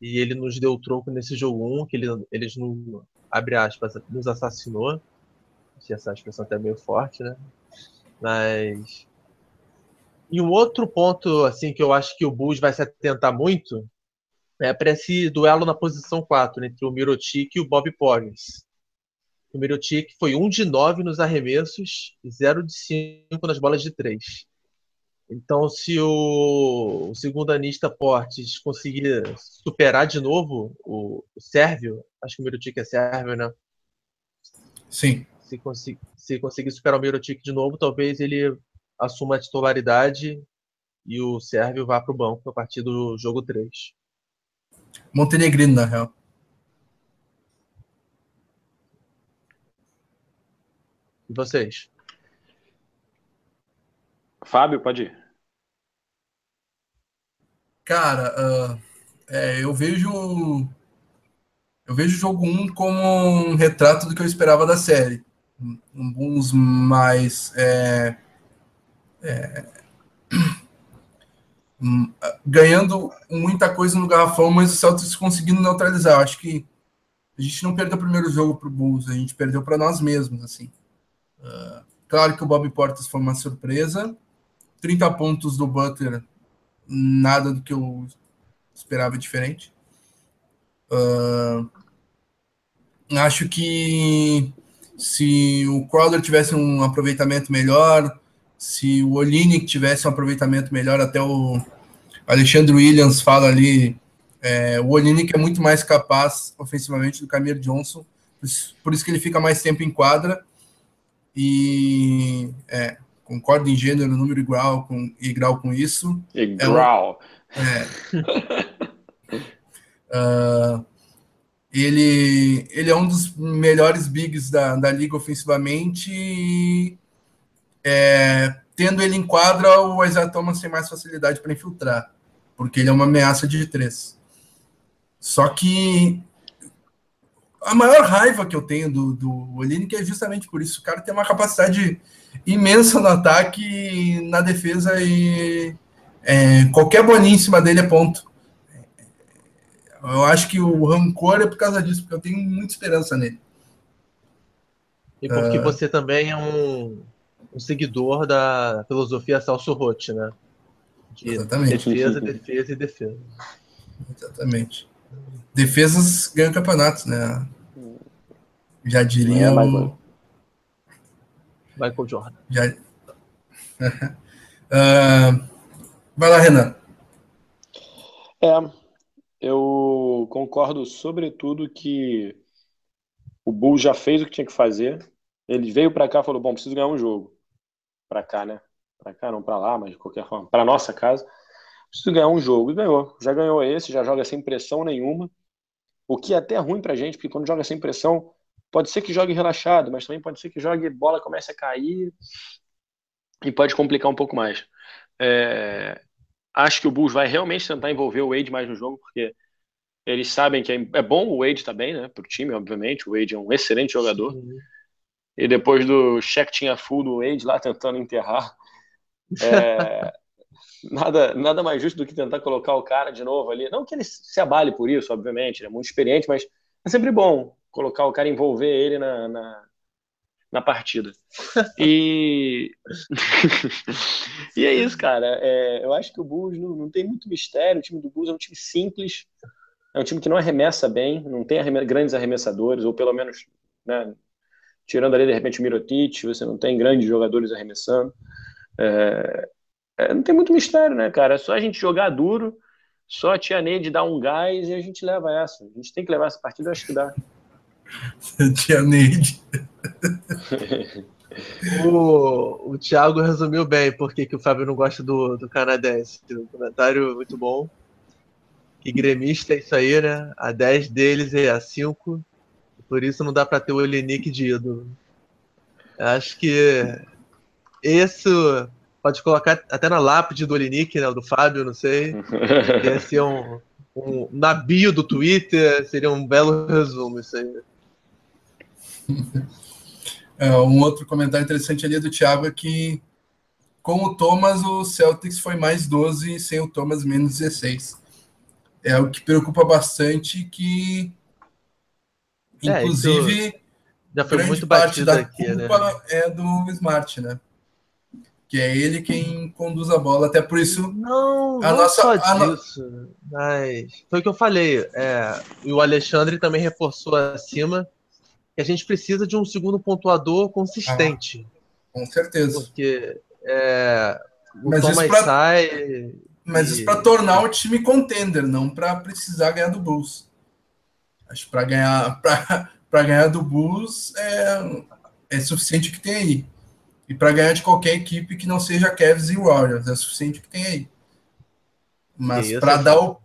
C: e ele nos deu o troco nesse jogo 1, que ele, eles, no, abre aspas, nos assassinou. Achei essa expressão até meio forte, né? Mas. E um outro ponto, assim, que eu acho que o Bulls vai se atentar muito é para esse duelo na posição 4, entre o Mirotic e o Bob Porres. O Mirotic foi 1 de 9 nos arremessos e 0 de 5 nas bolas de 3. Então, se o, o segundo anista Portes conseguir superar de novo o, o Sérvio, acho que o Mirotic é Sérvio, né?
A: Sim.
C: Se, consi se conseguir superar o Mirotic de novo, talvez ele assuma a titularidade e o Sérvio vá para o banco a partir do jogo 3.
A: Montenegrino, na real.
C: E vocês?
B: Fábio, pode ir.
A: Cara, uh, é, eu vejo. Eu vejo o jogo 1 como um retrato do que eu esperava da série. Um Bulls mais. É, é, ganhando muita coisa no garrafão, mas o Celtics conseguindo neutralizar. Eu acho que a gente não perdeu o primeiro jogo para o Bulls, a gente perdeu para nós mesmos. assim. Uh, claro que o Bob Portas foi uma surpresa, 30 pontos do Butler, nada do que eu esperava diferente. Uh, acho que se o Crowder tivesse um aproveitamento melhor, se o Olinick tivesse um aproveitamento melhor, até o Alexandre Williams fala ali, é, o Olinick é muito mais capaz ofensivamente do que Johnson, por isso que ele fica mais tempo em quadra, e é, concordo em gênero, número igual com, e grau com isso.
B: E grau.
A: É, uh, ele, ele é um dos melhores bigs da, da liga ofensivamente e é, tendo ele em quadra, o Isaiah Thomas tem mais facilidade para infiltrar, porque ele é uma ameaça de três. Só que a maior raiva que eu tenho do, do Olinick é justamente por isso. O cara tem uma capacidade imensa no ataque e na defesa e é, qualquer bolinha em cima dele é ponto. Eu acho que o rancor é por causa disso, porque eu tenho muita esperança nele.
C: E porque uh, você também é um, um, seguidor da filosofia Salso Rotti, né?
A: De exatamente.
C: Defesa, defesa e defesa.
A: Exatamente. Defesas ganham campeonatos, né? Já diria. É,
C: Michael. Michael Jordan.
A: Já... uh, vai lá, Renan.
B: É, eu concordo sobretudo que o Bull já fez o que tinha que fazer. Ele veio para cá e falou: bom, preciso ganhar um jogo. Para cá, né? Para cá, não para lá, mas de qualquer forma, para nossa casa. Preciso ganhar um jogo. E ganhou. Já ganhou esse, já joga sem pressão nenhuma. O que é até ruim pra gente, porque quando joga sem pressão, pode ser que jogue relaxado, mas também pode ser que jogue bola comece a cair e pode complicar um pouco mais. É, acho que o Bulls vai realmente tentar envolver o Wade mais no jogo, porque eles sabem que é, é bom o Wade também, tá né, para o time, obviamente. O Wade é um excelente jogador. Sim. E depois do cheque tinha full do Wade lá tentando enterrar, é, nada, nada mais justo do que tentar colocar o cara de novo ali. Não que ele se abale por isso, obviamente, ele é muito experiente, mas é sempre bom colocar o cara, envolver ele na, na, na partida. E... e é isso, cara. É, eu acho que o Bulls não, não tem muito mistério. O time do Bulls é um time simples, é um time que não arremessa bem, não tem grandes arremessadores, ou pelo menos, né, tirando ali de repente o Mirotic, você não tem grandes jogadores arremessando. É, é, não tem muito mistério, né, cara? É só a gente jogar duro, só a tia Neide dar um gás e a gente leva essa. A gente tem que levar essa partida, eu acho que dá.
A: Tia Neide.
C: o, o Thiago resumiu bem por que o Fábio não gosta do, do canadense. Um comentário muito bom. Que gremista é isso aí, né? A 10 deles é a 5. Por isso não dá para ter o Elenic de ídolo. Acho que isso pode colocar até na lápide do Olinick, né? Do Fábio, não sei. Ia ser um, um. Na bio do Twitter, seria um belo resumo isso aí.
A: É, um outro comentário interessante ali do Thiago é que com o Thomas o Celtics foi mais 12 e sem o Thomas menos 16. É o que preocupa bastante que é, inclusive
C: Já foi muito batido aqui,
A: né? É do Smart, né? Que é ele quem conduz a bola, até por isso.
C: Não, a não nossa, só disso. No... Mas foi o que eu falei. É, e o Alexandre também reforçou acima que a gente precisa de um segundo pontuador consistente. Ah,
A: com certeza.
C: Porque é, o
A: mas
C: Thomas
A: pra...
C: sai.
A: Mas e... isso para tornar o time contender, não para precisar ganhar do Bulls. Acho que para ganhar, para ganhar do Bulls é, é suficiente que tem aí. E para ganhar de qualquer equipe que não seja Cavs e Warriors, é suficiente que tem aí. Mas para dar, o,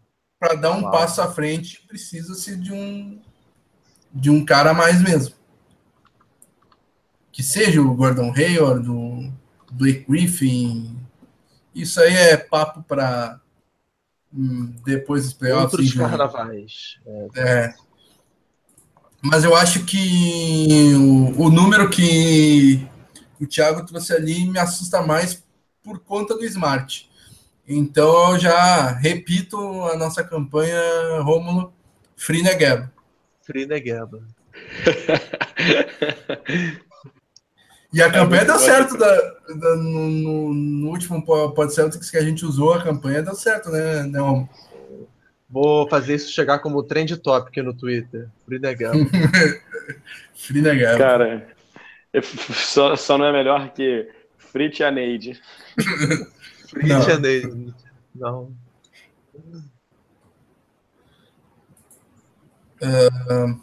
A: dar um passo à frente, precisa-se de um, de um cara a mais mesmo. Que seja o Gordon Hayward, o Blake Griffin. Isso aí é papo para hum, depois dos playoffs.
C: Outros carnavais.
A: É. é. Mas eu acho que o, o número que o Thiago trouxe ali me assusta mais por conta do Smart. Então eu já repito a nossa campanha, Rômulo, Free Negeba.
C: Free Negeba.
A: e a campanha é deu certo da, da no, no, no, último Pod Celtics que a gente usou, a campanha deu certo, né, né
C: Vou fazer isso chegar como trend topic no Twitter. Free Negeba.
A: Free Negeba.
B: Cara, só, só não é melhor que Frit Aneide.
C: Frit Aneide. Não.
A: Uh,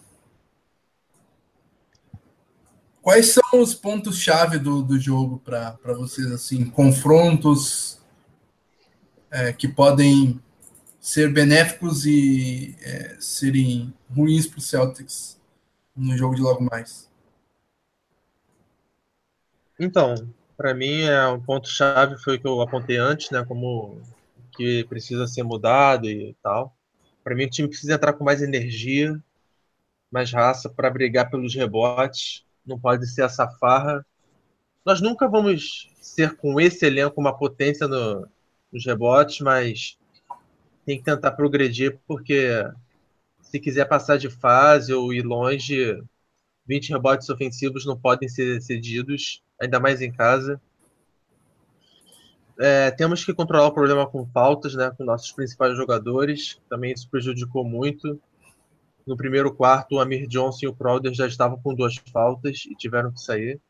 A: quais são os pontos-chave do, do jogo para vocês? assim Confrontos é, que podem ser benéficos e é, serem ruins para o Celtics no jogo de logo mais?
C: Então, para mim é um ponto chave foi o que eu apontei antes, né, como que precisa ser mudado e tal. Para mim o time precisa entrar com mais energia, mais raça para brigar pelos rebotes. Não pode ser essa farra. Nós nunca vamos ser com esse elenco uma potência no, nos rebotes, mas tem que tentar progredir porque se quiser passar de fase ou ir longe, 20 rebotes ofensivos não podem ser cedidos ainda mais em casa. É, temos que controlar o problema com faltas, né, com nossos principais jogadores. Também isso prejudicou muito. No primeiro quarto, o Amir Johnson e o Crowder já estavam com duas faltas e tiveram que sair.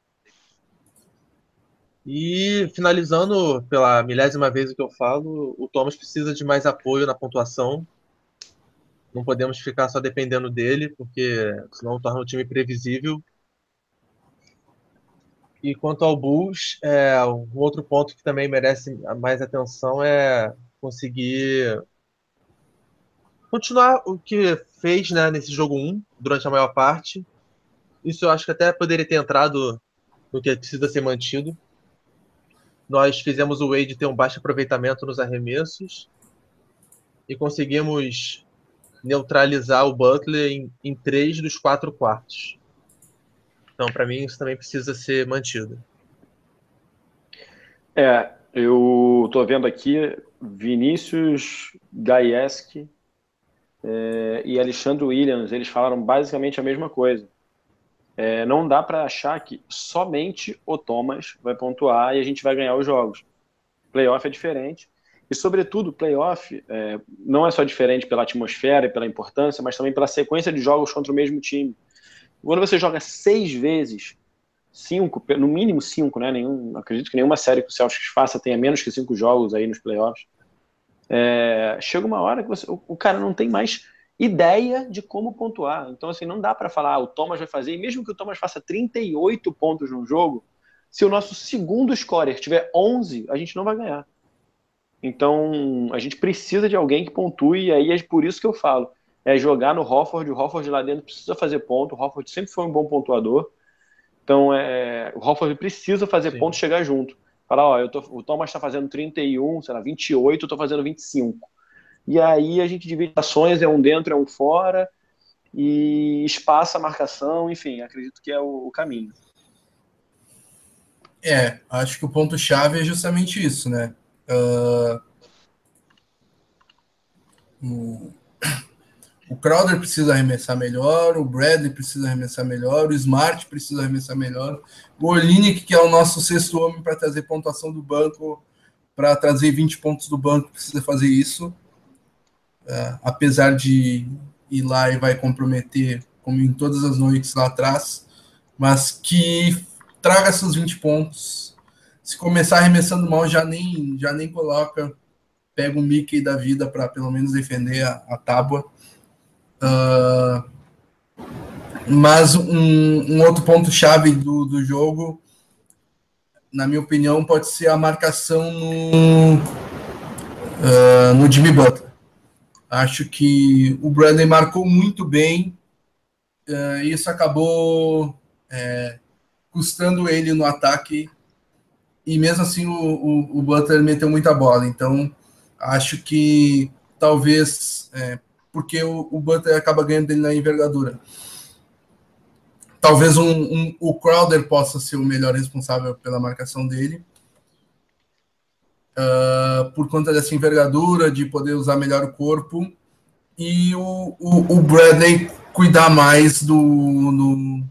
C: E finalizando pela milésima vez o que eu falo, o Thomas precisa de mais apoio na pontuação. Não podemos ficar só dependendo dele, porque senão torna o time previsível e quanto ao Bulls, é, um outro ponto que também merece mais atenção é conseguir continuar o que fez né, nesse jogo 1 durante a maior parte. Isso eu acho que até poderia ter entrado no que precisa ser mantido. Nós fizemos o Wade ter um baixo aproveitamento nos arremessos e conseguimos neutralizar o Butler em, em três dos quatro quartos. Então, para mim, isso também precisa ser mantido.
B: É, eu estou vendo aqui Vinícius Gaieski é, e Alexandre Williams, eles falaram basicamente a mesma coisa. É, não dá para achar que somente o Thomas vai pontuar e a gente vai ganhar os jogos. Playoff é diferente. E, sobretudo, playoff é, não é só diferente pela atmosfera e pela importância, mas também pela sequência de jogos contra o mesmo time. Quando você joga seis vezes, cinco, no mínimo cinco, né? Nenhum, acredito que nenhuma série que o Celtics faça tenha menos que cinco jogos aí nos playoffs. É, chega uma hora que você, o, o, cara não tem mais ideia de como pontuar. Então, assim, não dá para falar, ah, o Thomas vai fazer, e mesmo que o Thomas faça 38 pontos num jogo, se o nosso segundo scorer tiver 11, a gente não vai ganhar. Então, a gente precisa de alguém que pontue, e aí é por isso que eu falo é jogar no Hofford. O Hofford lá dentro precisa fazer ponto. O Hofford sempre foi um bom pontuador. Então, é, o Hofford precisa fazer Sim. ponto e chegar junto. Falar, ó, eu tô, o Thomas está fazendo 31, sei lá, 28, eu estou fazendo 25. E aí a gente divide ações, é um dentro, é um fora, e espaça a marcação, enfim, acredito que é o, o caminho.
A: É, acho que o ponto-chave é justamente isso, né? Uh, Crowder precisa arremessar melhor, o Bradley precisa arremessar melhor, o Smart precisa arremessar melhor, o Olinick, que é o nosso sexto homem para trazer pontuação do banco, para trazer 20 pontos do banco, precisa fazer isso. Uh, apesar de ir lá e vai comprometer, como em todas as noites lá atrás, mas que traga seus 20 pontos. Se começar arremessando mal, já nem, já nem coloca, pega o Mickey da vida para pelo menos defender a, a tábua. Uh, mas um, um outro ponto-chave do, do jogo, na minha opinião, pode ser a marcação no, uh, no Jimmy Butler. Acho que o Brandon marcou muito bem, uh, isso acabou é, custando ele no ataque, e mesmo assim o, o, o, Butler meteu muita bola. Então, acho que talvez é, porque o, o Butler acaba ganhando dele na envergadura. Talvez um, um, o Crowder possa ser o melhor responsável pela marcação dele. Uh, por conta dessa envergadura, de poder usar melhor o corpo. E o, o, o Bradley cuidar mais do, do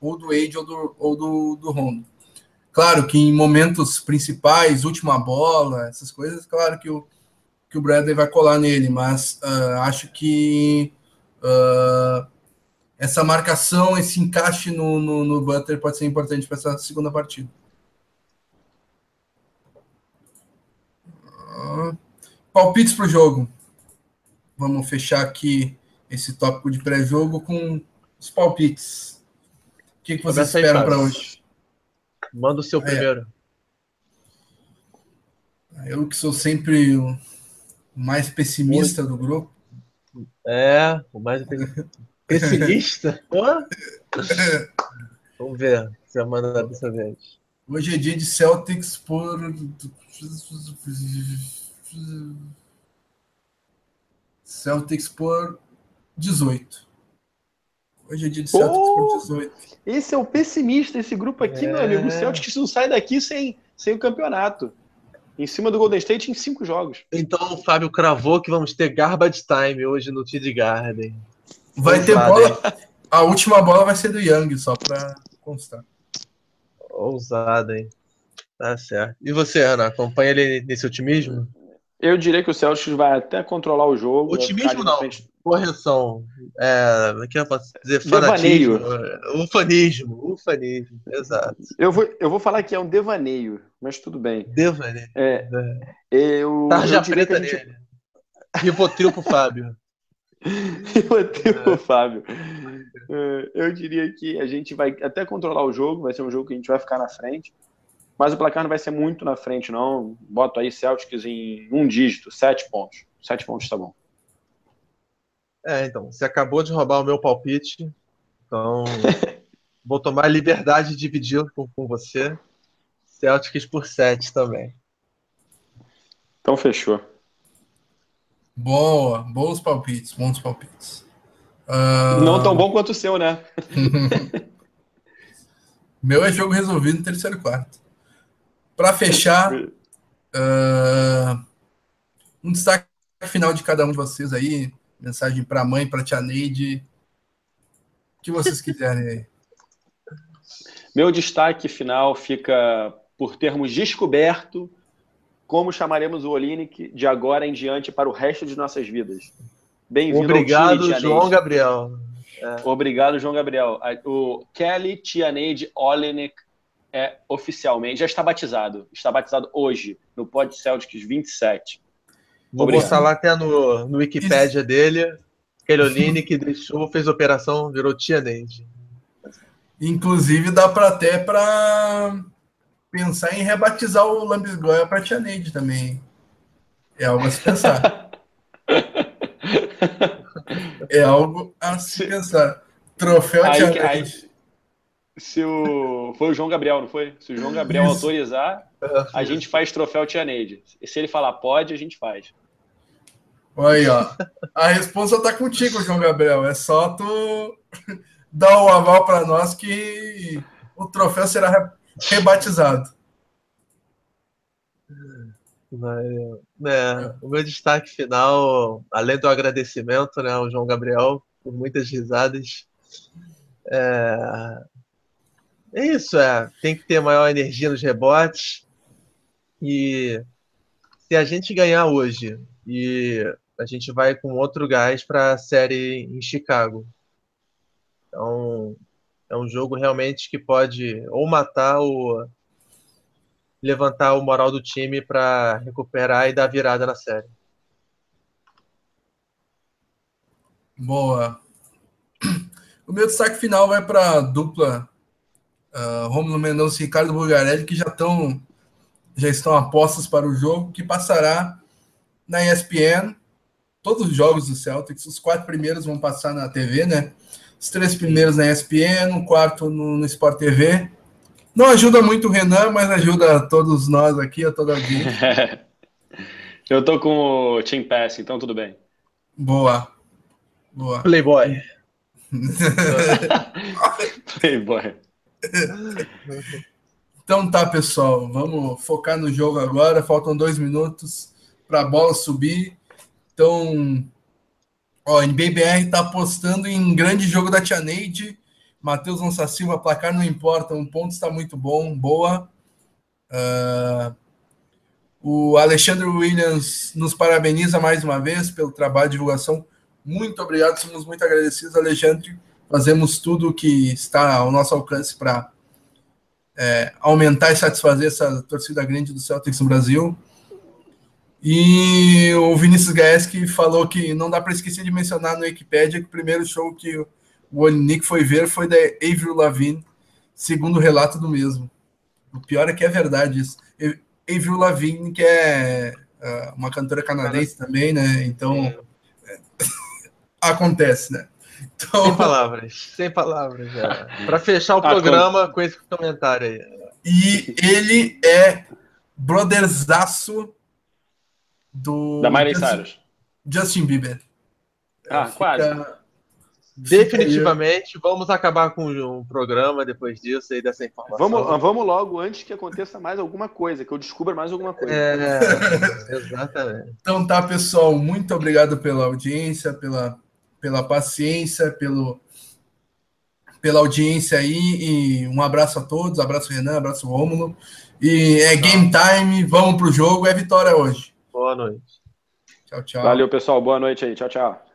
A: ou do Age ou do, ou do, do Rondo. Claro que em momentos principais, última bola, essas coisas, claro que o, que o Bradley vai colar nele, mas uh, acho que uh, essa marcação, esse encaixe no, no, no Butler pode ser importante para essa segunda partida. Uh, palpites para o jogo. Vamos fechar aqui esse tópico de pré-jogo com os palpites. O que, que vocês esperam para hoje?
C: Manda o seu é. primeiro.
A: Eu que sou sempre mais pessimista do grupo.
C: É, o mais pessimista? Vamos ver se a manda dessa vez.
A: Hoje é dia de Celtics por. Celtics por 18. Hoje é dia de Celtics Pô, por 18.
B: Esse é o pessimista, esse grupo aqui, é... meu amigo. O Celtics não sai daqui sem, sem o campeonato em cima do Golden State em cinco jogos.
C: Então o Fábio cravou que vamos ter garbage time hoje no TD Garden.
A: Vai ter bola. A última bola vai ser do Young, só para constar.
C: Ousado, hein? Tá certo. E você, Ana, acompanha ele nesse otimismo?
B: Eu diria que o Celtics vai até controlar o jogo.
C: Otimismo não. Frente... Correção. É, que eu posso dizer? Fanatismo. Devaneio. Ufanismo. Ufanismo, exato.
B: Eu vou, eu vou falar que é um devaneio, mas tudo bem.
C: Devaneio.
B: É, é. Eu,
C: Tarja eu preta gente... nele. Rivotril pro Fábio.
B: Rivotril é. pro Fábio. É, eu diria que a gente vai até controlar o jogo, vai ser um jogo que a gente vai ficar na frente. Mas o placar não vai ser muito na frente, não. Boto aí Celtics em um dígito, sete pontos. Sete pontos tá bom.
C: É, então, você acabou de roubar o meu palpite, então vou tomar a liberdade de dividir com, com você. Celtics por sete também.
B: Então fechou.
A: Boa, bons palpites, bons palpites.
B: Uh... Não tão bom quanto o seu, né?
A: meu é jogo resolvido no terceiro quarto. Para fechar, uh, um destaque final de cada um de vocês aí, mensagem para a mãe, para a tia Neide, o que vocês quiserem aí.
B: Meu destaque final fica por termos descoberto como chamaremos o Olinick de agora em diante para o resto de nossas vidas.
C: Bem-vindo Obrigado, time, João Gabriel.
B: É. Obrigado, João Gabriel. O Kelly Tianeide Olinick é oficialmente, já está batizado. Está batizado hoje, no Pod Celtics 27.
C: Vou Obrigado. lá até no, no Wikipedia Isso. dele. Keroline que deixou, fez operação, virou tia Neide.
A: Inclusive, dá para até para pensar em rebatizar o Lambisgoia para tia Neide também. É algo a se pensar. é algo a se pensar. Troféu
B: aí, tia Neide se o. Foi o João Gabriel, não foi? Se o João Gabriel Isso. autorizar, a gente faz troféu Tia Neide. E se ele falar pode, a gente faz.
A: Olha aí, ó. A resposta tá contigo, João Gabriel. É só tu dar o aval para nós que o troféu será rebatizado.
C: Valeu. É, o meu destaque final, além do agradecimento né, ao João Gabriel por muitas risadas, é, é isso, é. Tem que ter maior energia nos rebotes. E se a gente ganhar hoje e a gente vai com outro gás para a série em Chicago. Então, é um jogo realmente que pode ou matar ou levantar o moral do time para recuperar e dar virada na série.
A: Boa. O meu destaque final vai para a dupla uh, Romulo Mendonça e Ricardo Bulgarelli, que já estão já estão apostas para o jogo, que passará na ESPN. Todos os jogos do Celtics, os quatro primeiros vão passar na TV, né? Os três primeiros na ESPN, o quarto no, no Sport TV. Não ajuda muito o Renan, mas ajuda todos nós aqui, a toda a vida.
B: Eu tô com o Team Pass, então tudo bem.
A: Boa. Boa.
C: Playboy.
B: Playboy.
A: Então tá, pessoal, vamos focar no jogo agora. Faltam dois minutos para a bola subir. Então, ó, NBBR está apostando em grande jogo da Tia Neide. Matheus Lança Silva, placar não importa, um ponto está muito bom, boa. Uh, o Alexandre Williams nos parabeniza mais uma vez pelo trabalho de divulgação. Muito obrigado, somos muito agradecidos, Alexandre. Fazemos tudo o que está ao nosso alcance para é, aumentar e satisfazer essa torcida grande do Celtics no Brasil. E o Vinícius Gaeski falou que não dá para esquecer de mencionar no Wikipedia que o primeiro show que o Olinick foi ver foi da Avril Lavigne, segundo o relato do mesmo. O pior é que é verdade isso. Avril Lavigne, que é uh, uma cantora canadense também, né? Então, é. acontece, né?
C: Então... Sem palavras, sem palavras. É. Para fechar o ah, programa com esse comentário aí.
A: E ele é brotherzaço do.
B: Da Miley Cyrus.
A: Justin Bieber.
B: Ah, Fica... quase.
C: Definitivamente, vamos acabar com o programa depois disso aí, dessa informação.
B: Vamos, vamos logo antes que aconteça mais alguma coisa, que eu descubra mais alguma coisa.
C: É, exatamente.
A: Então tá, pessoal, muito obrigado pela audiência, pela, pela paciência, pelo, pela audiência aí, e um abraço a todos, abraço Renan, abraço Rômulo, e é game time, vamos pro jogo, é vitória hoje.
C: Boa noite.
A: Tchau, tchau.
B: Valeu, pessoal, boa noite aí, tchau, tchau.